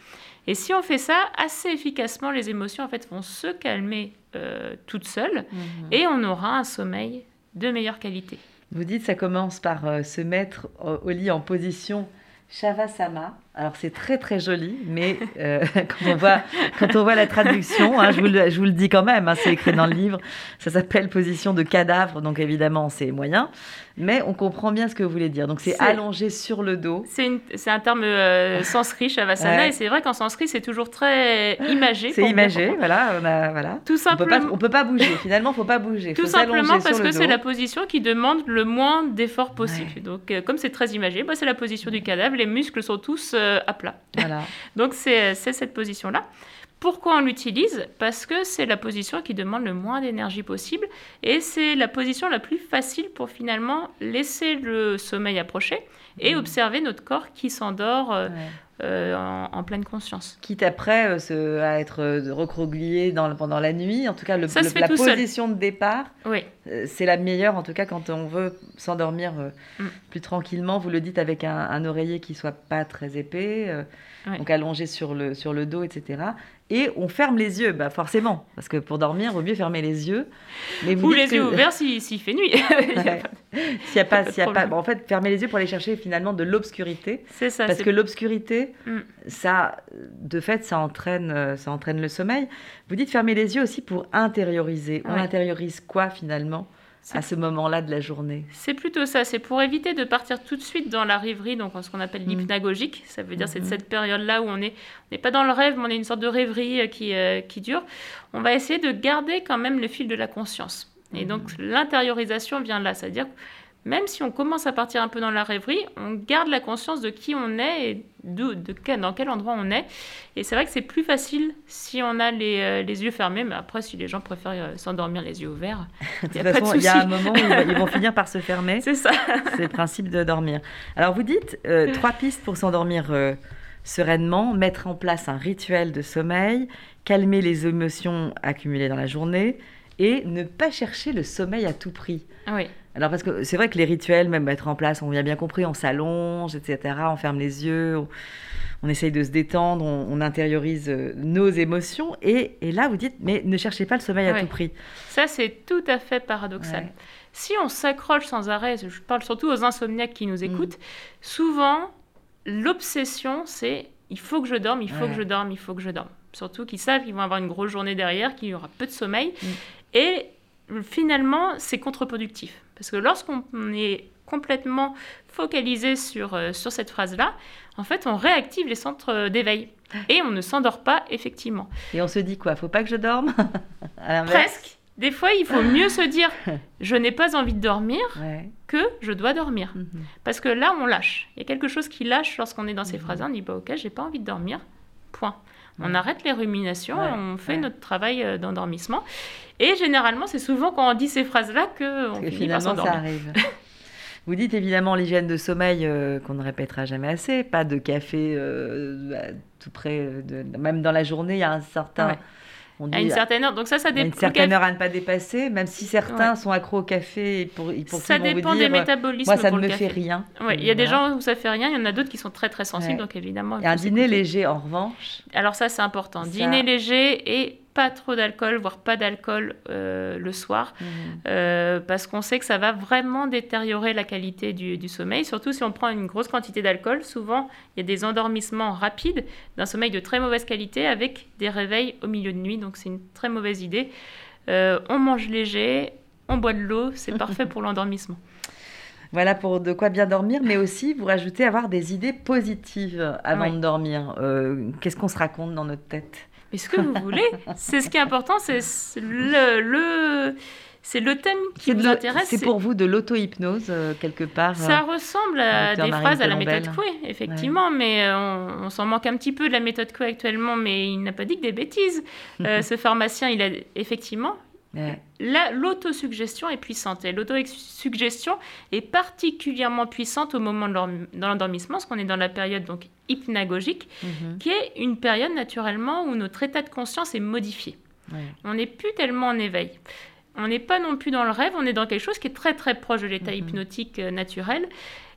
Et si on fait ça assez efficacement, les émotions en fait vont se calmer euh, toutes seules mhm. et on aura un sommeil de meilleure qualité. Vous dites ça commence par euh, se mettre au lit en position Shavasana. Alors c'est très très joli, mais euh, *laughs* quand, on voit, quand on voit la traduction, hein, je, vous le, je, vous le, dis quand même, hein, c'est écrit dans le livre, ça s'appelle position de cadavre, donc évidemment c'est moyen, mais on comprend bien ce que vous voulez dire. Donc c'est allongé sur le dos. C'est un terme euh, *laughs* sanskrit, Shavasana, et c'est vrai qu'en sanskrit c'est toujours très imagé. C'est imagé, voilà, on a, voilà. Tout simplement. On peut pas, peut pas bouger, finalement il faut pas bouger. Tout simplement parce que c'est la position qui demande le moins d'efforts possible. Donc euh, comme c'est très imagé, bah, c'est la position du cadavre, les muscles sont tous euh, à plat. Voilà. *laughs* Donc c'est cette position-là. Pourquoi on l'utilise? Parce que c'est la position qui demande le moins d'énergie possible et c'est la position la plus facile pour finalement laisser le sommeil approcher et mmh. observer notre corps qui s'endort euh, euh, en, pleine conscience. Quitte après euh, à être euh, recroquevillé dans, pendant la nuit, en tout cas le, la position de départ, oui. c'est la meilleure en tout cas quand on veut s'endormir mm. plus tranquillement. Vous le dites avec un, oreiller qui soit pas très épais, donc allongé sur le, sur le dos, etc et on ferme les yeux, bah forcément, parce que pour dormir, il vaut mieux fermer les yeux. Mais Ou les yeux *laughs* ouverts s'il fait nuit. *laughs* S'il y a pas, s'il y a *laughs* pas, en fait, fermer les yeux pour aller chercher finalement de l'obscurité. C'est ça. Parce que l'obscurité, mm. ça, de fait, ça entraîne, euh, ça entraîne le sommeil. Vous dites fermer les yeux aussi pour intérioriser. On intériorise quoi finalement à ce moment-là de la journée? C'est plutôt ça, c'est pour éviter de partir tout de suite dans la rêverie, donc ce qu'on appelle mm. l'hypnagogique, ça veut dire c'est mm-hmm. cette période-là où on n'est on pas dans le rêve, mais on est une sorte de rêverie euh, qui, euh, qui dure. On va essayer de garder quand même le fil de la conscience. Et donc mm-hmm. l'intériorisation vient là, c'est-à-dire même si on commence à partir un peu dans la rêverie, on garde la conscience de qui on est et de, dans quel endroit on est. Et c'est vrai que c'est plus facile si on a les, euh, yeux fermés, mais après, si les gens préfèrent euh, s'endormir les yeux ouverts, il y a pas *laughs* de Il y a un moment où ils vont finir par se fermer. *laughs* C'est ça. c'est le principe de dormir. Alors, vous dites euh, trois pistes pour s'endormir sereinement, mettre en place un rituel de sommeil, calmer les émotions accumulées dans la journée et ne pas chercher le sommeil à tout prix. Oui. Alors, parce que c'est vrai que les rituels, même mettre en place, on a bien compris, on s'allonge, etc., on ferme les yeux, on, essaye de se détendre, on, intériorise euh, nos émotions. Et, là, vous dites, mais ne cherchez pas le sommeil à tout prix. Ça, c'est tout à fait paradoxal. Si on s'accroche sans arrêt, je parle surtout aux insomniaques qui nous mm. écoutent, souvent, l'obsession, c'est il faut que je dorme, il faut que je dorme, il faut que je dorme. Surtout qu'ils savent qu'ils vont avoir une grosse journée derrière, qu'il y aura peu de sommeil. Mm. Et finalement, c'est contre-productif. Parce que lorsqu'on est complètement focalisé sur, euh, sur cette phrase-là, en fait, on réactive les centres d'éveil. Et on ne s'endort pas, effectivement. Et on se dit quoi? Faut pas que je dorme? Presque. Des fois, il faut mieux se dire *laughs* je n'ai pas envie de dormir que je dois dormir. Mhm. Parce que là, on lâche. Il y a quelque chose qui lâche lorsqu'on est dans ces mhm. phrases-là. On dit bah, ok, j'ai pas envie de dormir. Point. On arrête les ruminations on fait notre travail euh, d'endormissement. Et généralement, c'est souvent quand on dit ces phrases-là qu'on finit finalement, par ça arrive. *laughs* Vous dites évidemment l'hygiène de sommeil euh, qu'on ne répétera jamais assez, pas de café euh, tout près, de, même dans la journée, il y a un certain on à une certaine heure. Donc ça, ça dépend. Une certaine heure à ne pas dépasser, même si certains sont accros au café. Pour, pour ça dépend des métabolismes. Moi, ça ne me fait rien. Il y a des gens où ça fait rien, il y en a d'autres qui sont très très sensibles, donc évidemment. Et un dîner léger en revanche. Alors ça, c'est important. Dîner léger et pas trop d'alcool, voire pas d'alcool euh, le soir, mhm. euh, parce qu'on sait que ça va vraiment détériorer la qualité du, sommeil, surtout si on prend une grosse quantité d'alcool. Souvent, il y a des endormissements rapides d'un sommeil de très mauvaise qualité avec des réveils au milieu de nuit, donc c'est une très mauvaise idée. Euh, on mange léger, on boit de l'eau, c'est parfait pour l'endormissement. *laughs* Voilà pour de quoi bien dormir, mais aussi vous rajoutez avoir des idées positives avant de dormir. Qu'est-ce qu'on se raconte dans notre tête? Mais ce que vous voulez. *laughs* c'est ce qui est important, c'est le, le c'est le thème qui vous intéresse. C'est pour vous de l'auto-hypnose, euh, quelque part Ça euh, ressemble à des phrases à la méthode Coué, effectivement, mais euh, on, s'en manque un petit peu de la méthode Coué actuellement, mais il n'a pas dit que des bêtises. *laughs* ce pharmacien, il a effectivement... L'autosuggestion est puissante et l'autosuggestion est particulièrement puissante au moment de l'endormissement, parce qu'on est dans la période donc hypnagogique, mhm. qui est une période naturellement où notre état de conscience est modifié. On n'est plus tellement en éveil. On n'est pas non plus dans le rêve, on est dans quelque chose qui est très très proche de l'état mhm. hypnotique euh, naturel.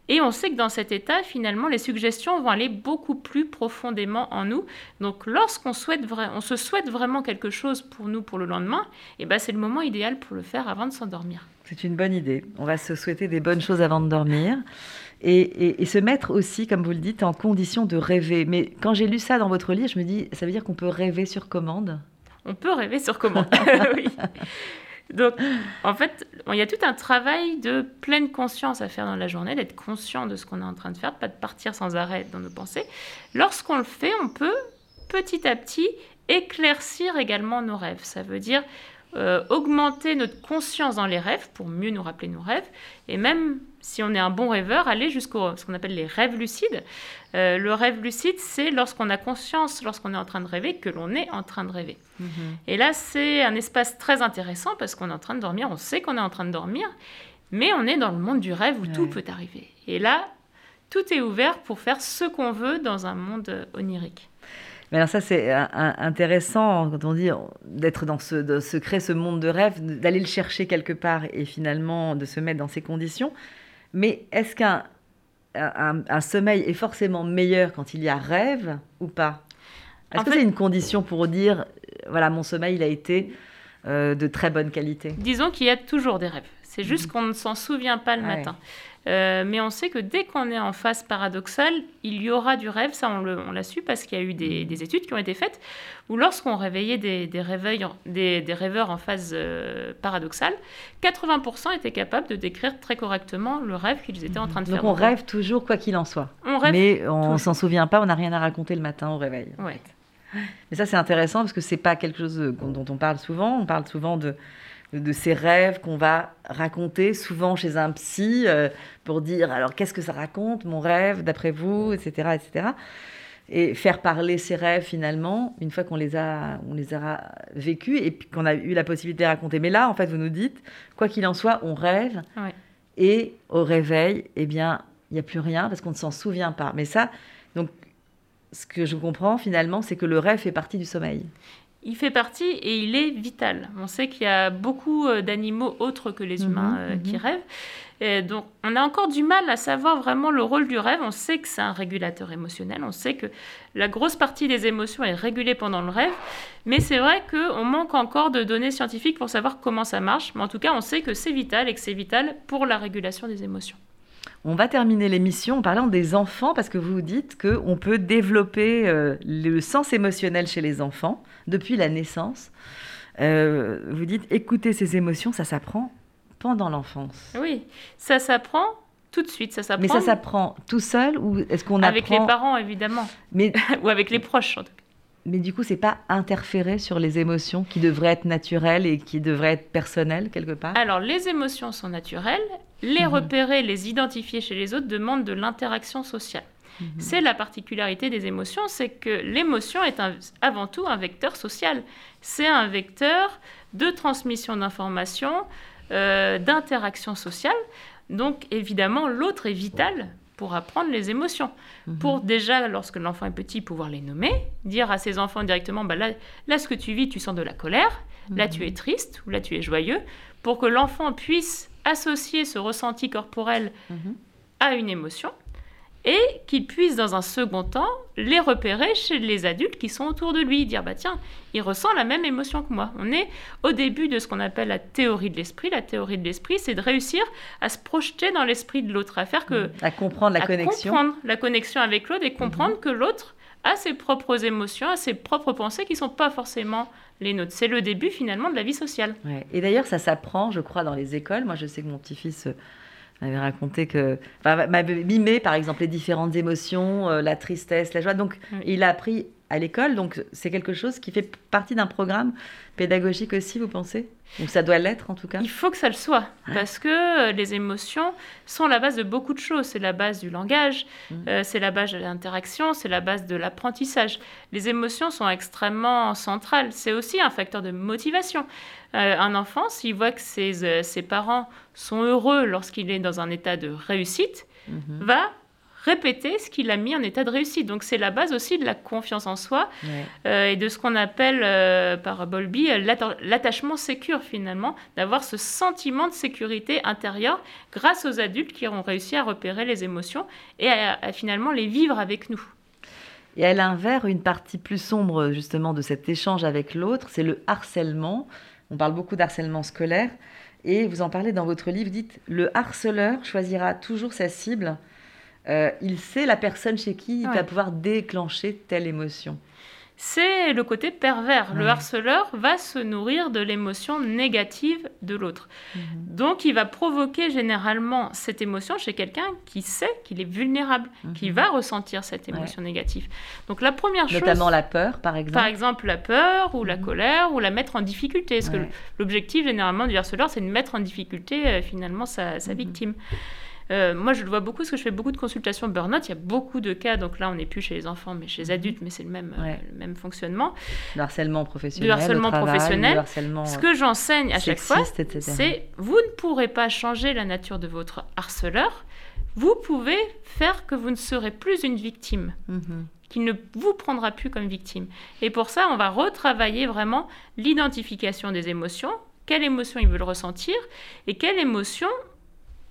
Et on sait que dans cet état, finalement, les suggestions vont aller beaucoup plus profondément en nous. Donc, lorsqu'on souhaite on se souhaite vraiment quelque chose pour nous pour le lendemain, et eh ben, c'est le moment idéal pour le faire avant de s'endormir. C'est une bonne idée. On va se souhaiter des bonnes choses avant de dormir. Et, et, se mettre aussi, comme vous le dites, en condition de rêver. Mais quand j'ai lu ça dans votre livre, je me dis, ça veut dire qu'on peut rêver sur commande? On peut rêver sur commande, *laughs* *laughs* oui. Donc, en fait, il y a tout un travail de pleine conscience à faire dans la journée, d'être conscient de ce qu'on est en train de faire, pas de partir sans arrêt dans nos pensées. Lorsqu'on le fait, on peut petit à petit éclaircir également nos rêves. Ça veut dire euh, augmenter notre conscience dans les rêves pour mieux nous rappeler nos rêves et même si on est un bon rêveur, aller jusqu'au ce qu'on appelle les rêves lucides. Euh, le rêve lucide, c'est lorsqu'on a conscience, lorsqu'on est en train de rêver, que l'on est en train de rêver. Mhm. Et là, c'est un espace très intéressant parce qu'on est en train de dormir, on sait qu'on est en train de dormir, mais on est dans le monde du rêve où tout peut arriver. Et là, tout est ouvert pour faire ce qu'on veut dans un monde onirique. Mais alors ça, c'est intéressant quand on dit d'être dans ce, de se créer ce monde de rêve, d'aller le chercher quelque part et finalement de se mettre dans ces conditions. Mais est-ce qu'un un, sommeil est forcément meilleur quand il y a rêve ou pas? Est-ce que c'est une condition pour dire, voilà, mon sommeil, il a été euh, de très bonne qualité? Disons qu'il y a toujours des rêves. C'est juste mmh. qu'on ne s'en souvient pas le matin. Euh, mais on sait que dès qu'on est en phase paradoxale, il y aura du rêve. Ça, on l'a su parce qu'il y a eu des, études qui ont été faites où lorsqu'on réveillait des, des, rêveurs en phase euh, paradoxale, 80% étaient capables de décrire très correctement le rêve qu'ils étaient en train de faire. Donc on rêve toujours quoi qu'il en soit. On rêve mais on s'en souvient pas, on n'a rien à raconter le matin au réveil. Ouais. Mais ça, c'est intéressant parce que c'est pas quelque chose dont on parle souvent. On parle souvent de de ces rêves qu'on va raconter souvent chez un psy euh, pour dire alors qu'est-ce que ça raconte mon rêve d'après vous etc etc et faire parler ces rêves finalement une fois qu'on les a on les a vécus et puis qu'on a eu la possibilité de les raconter. Mais là en fait vous nous dites quoi qu'il en soit on rêve et au réveil eh bien il n'y a plus rien parce qu'on ne s'en souvient pas. Mais ça donc ce que je comprends finalement c'est que le rêve fait partie du sommeil il fait partie et il est vital. On sait qu'il y a beaucoup euh, d'animaux autres que les humains mhm, euh, qui mhm. rêvent. Et donc, on a encore du mal à savoir vraiment le rôle du rêve. On sait que c'est un régulateur émotionnel. On sait que la grosse partie des émotions est régulée pendant le rêve. Mais c'est vrai qu'on manque encore de données scientifiques pour savoir comment ça marche. Mais en tout cas, on sait que c'est vital et que c'est vital pour la régulation des émotions. On va terminer l'émission en parlant des enfants parce que vous dites qu'on peut développer euh, le sens émotionnel chez les enfants depuis la naissance. Euh, vous dites écouter ses émotions, ça s'apprend pendant l'enfance. Oui, ça s'apprend tout de suite, ça s'apprend. Mais ça s'apprend tout seul ou est-ce qu'on apprend Avec les parents évidemment. Mais *laughs* ou avec les proches en tout cas. Mais du coup, c'est pas interférer sur les émotions qui devraient être naturelles et qui devraient être personnelles quelque part? Alors, les émotions sont naturelles. Les mhm. repérer, les identifier chez les autres demande de l'interaction sociale. Mhm. C'est la particularité des émotions, c'est que l'émotion est avant tout un vecteur social. C'est un vecteur de transmission d'informations, euh, d'interaction sociale. Donc évidemment, l'autre est vital pour apprendre les émotions. Mhm. Pour déjà, lorsque l'enfant est petit, pouvoir les nommer, dire à ses enfants directement, bah là, là, ce que tu vis, tu sens de la colère, là, tu es triste, ou là, tu es joyeux, pour que l'enfant puisse associer ce ressenti corporel mhm. à une émotion et qu'il puisse dans un second temps les repérer chez les adultes qui sont autour de lui, dire bah tiens, il ressent la même émotion que moi. On est au début de ce qu'on appelle la théorie de l'esprit. La théorie de l'esprit, c'est de réussir à se projeter dans l'esprit de l'autre, à faire que à comprendre la connexion, comprendre la connexion avec l'autre et comprendre mhm. que l'autre a ses propres émotions, a ses propres pensées qui sont pas forcément les nôtres. C'est le début finalement de la vie sociale. Et d'ailleurs, ça s'apprend, je crois, dans les écoles. Moi, je sais que mon petit-fils euh, m'avait raconté que, enfin, m'avait mimé par exemple les différentes émotions, euh, la tristesse, la joie. Donc il a appris à l'école. Donc, c'est quelque chose qui fait partie d'un programme pédagogique aussi, vous pensez? Ou ça doit l'être en tout cas? Il faut que ça le soit, parce que euh, les émotions sont la base de beaucoup de choses. C'est la base du langage, mm. euh, c'est la base de l'interaction, c'est la base de l'apprentissage. Les émotions sont extrêmement centrales. C'est aussi un facteur de motivation. Euh, un enfant, s'il voit que ses, ses parents sont heureux lorsqu'il est dans un état de réussite, mm-hmm. va répéter ce qu'il a mis en état de réussite. Donc c'est la base aussi de la confiance en soi euh, et de ce qu'on appelle euh, par Bowlby l'attachement sécure finalement, d'avoir ce sentiment de sécurité intérieure grâce aux adultes qui ont réussi à repérer les émotions et à, finalement les vivre avec nous. Et à l'inverse, une partie plus sombre justement de cet échange avec l'autre, c'est le harcèlement. On parle beaucoup d'harcèlement scolaire. Et vous en parlez dans votre livre, dites, le harceleur choisira toujours sa cible euh, il sait la personne chez qui il va pouvoir déclencher telle émotion. C'est le côté pervers. Le harceleur va se nourrir de l'émotion négative de l'autre. Mhm. Donc, il va provoquer généralement cette émotion chez quelqu'un qui sait qu'il est vulnérable, qui mhm. va ressentir cette émotion négative. Donc, la première chose. Notamment la peur, par exemple. Par exemple, la peur ou la mhm. colère ou la mettre en difficulté. Parce que l'objectif, généralement, du harceleur, c'est de mettre en difficulté, euh, finalement, sa, sa victime. Euh, moi, je le vois beaucoup parce que je fais beaucoup de consultations burn-out. Il y a beaucoup de cas, donc là, on n'est plus chez les enfants, mais chez les adultes, mais c'est le même, euh, le même fonctionnement. Le harcèlement professionnel. Le harcèlement professionnel. Ce que j'enseigne à chaque fois, c'est vous ne pourrez pas changer la nature de votre harceleur. Vous pouvez faire que vous ne serez plus une victime. Mhm. qui ne vous prendra plus comme victime. Et pour ça, on va retravailler vraiment l'identification des émotions, quelle émotion il veut le ressentir et quelle émotion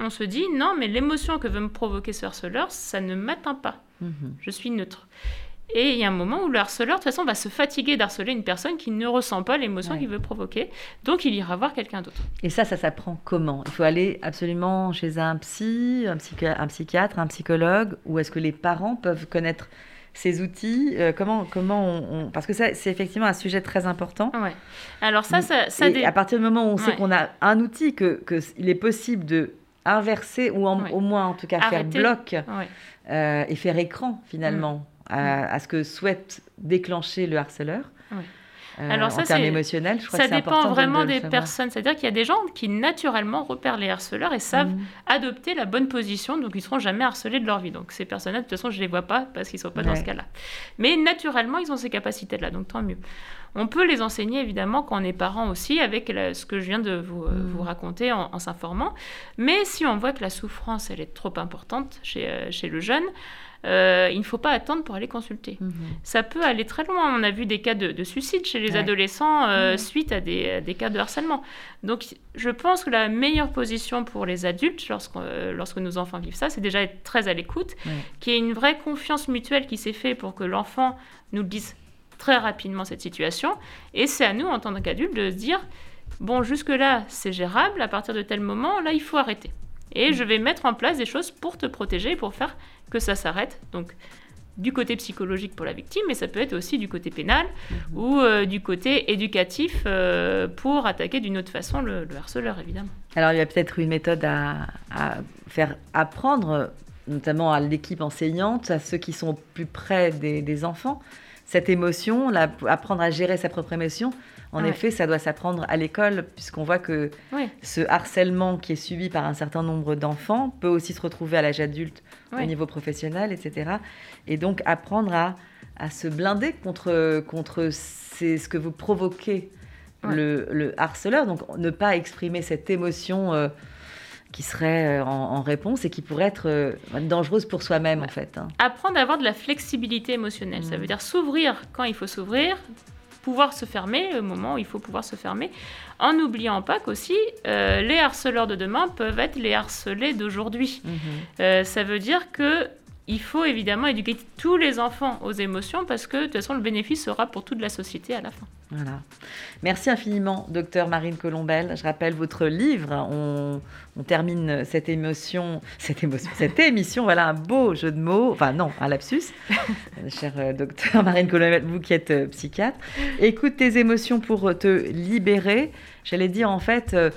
on se dit non, mais l'émotion que veut me provoquer ce harceleur, ça ne m'atteint pas. Mhm. Je suis neutre. Et il y a un moment où le harceleur, de toute façon, va se fatiguer d'harceler une personne qui ne ressent pas l'émotion qu'il veut provoquer. Donc, il ira voir quelqu'un d'autre. Et ça, ça s'apprend comment? Il faut aller absolument chez un psy, un, un psychiatre, un psychologue? Ou est-ce que les parents peuvent connaître ces outils? Euh, Comment, comment on, Parce que c'est effectivement un sujet très important. Ouais. Alors ça, ça, ça à partir du moment où on sait qu'on a un outil, qu'il que est possible de inverser ou au moins en tout cas faire bloc euh, et faire écran finalement mm. à, ce que souhaite déclencher le harceleur. Euh, Alors ça, en termes émotionnels, je crois ça que dépend vraiment des personnes. C'est-à-dire qu'il y a des gens qui naturellement repèrent les harceleurs et savent mm. adopter la bonne position, donc ils ne seront jamais harcelés de leur vie. Donc ces personnes-là, de toute façon, je ne les vois pas parce qu'ils ne sont pas dans ce cas-là. Mais naturellement, ils ont ces capacités-là, donc tant mieux. On peut les enseigner évidemment quand on est parent aussi, avec ce que je viens de vous, euh, mm. raconter en, s'informant. Mais si on voit que la souffrance, elle est trop importante chez, euh, chez le jeune, euh, il ne faut pas attendre pour aller consulter. Mm-hmm. Ça peut aller très loin. On a vu des cas de, suicide chez les adolescents mm-hmm. suite à des, des, cas de harcèlement. Donc je pense que la meilleure position pour les adultes, lorsque, lorsque nos enfants vivent ça, c'est déjà être très à l'écoute, qu'il y ait une vraie confiance mutuelle qui s'est faite pour que l'enfant nous dise très rapidement cette situation. Et c'est à nous, en tant qu'adultes, de se dire, bon, jusque-là, c'est gérable, à partir de tel moment, là, il faut arrêter. Et je vais mettre en place des choses pour te protéger, pour faire que ça s'arrête. Donc, du côté psychologique pour la victime, mais ça peut être aussi du côté pénal mhm. ou euh, du côté éducatif euh, pour attaquer d'une autre façon le, harceleur, évidemment. Alors, il y a peut-être une méthode à, faire apprendre, notamment à l'équipe enseignante, à ceux qui sont plus près des enfants, cette émotion, apprendre à gérer sa propre émotion, en effet, ça doit s'apprendre à l'école, puisqu'on voit que ce harcèlement qui est subi par un certain nombre d'enfants peut aussi se retrouver à l'âge adulte, au niveau professionnel, etc. Et donc apprendre à, se blinder contre, contre ce que vous provoquez, le, harceleur. Donc ne pas exprimer cette émotion. Euh, qui serait euh, en, réponse et qui pourrait être euh, dangereuse pour soi-même en fait. Hein. Apprendre à avoir de la flexibilité émotionnelle, ça mmh. veut dire s'ouvrir quand il faut s'ouvrir, pouvoir se fermer au moment où il faut pouvoir se fermer, en n'oubliant pas qu'aussi euh, les harceleurs de demain peuvent être les harcelés d'aujourd'hui. Mmh. ça veut dire que il faut évidemment éduquer tous les enfants aux émotions parce que de toute façon le bénéfice sera pour toute la société à la fin. Voilà. Merci infiniment, docteur Marine Colombel. Je rappelle votre livre. On, termine cette émotion, cette émotion, émission. Voilà un beau jeu de mots. Enfin non, un lapsus. Cher euh, docteur Marine Colombel, vous qui êtes euh, psychiatre, écoute tes émotions pour te libérer. J'allais dire en fait. Euh,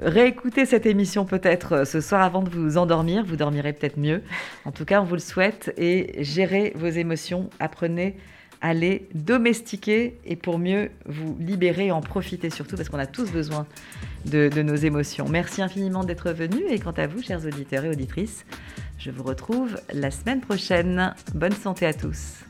réécoutez cette émission peut-être ce soir avant de vous endormir. Vous dormirez peut-être mieux. En tout cas, on vous le souhaite. Et gérez vos émotions. Apprenez à les domestiquer et pour mieux vous libérer en profiter surtout parce qu'on a tous besoin de, de nos émotions. Merci infiniment d'être venu et quant à vous, chers auditeurs et auditrices, je vous retrouve la semaine prochaine. Bonne santé à tous.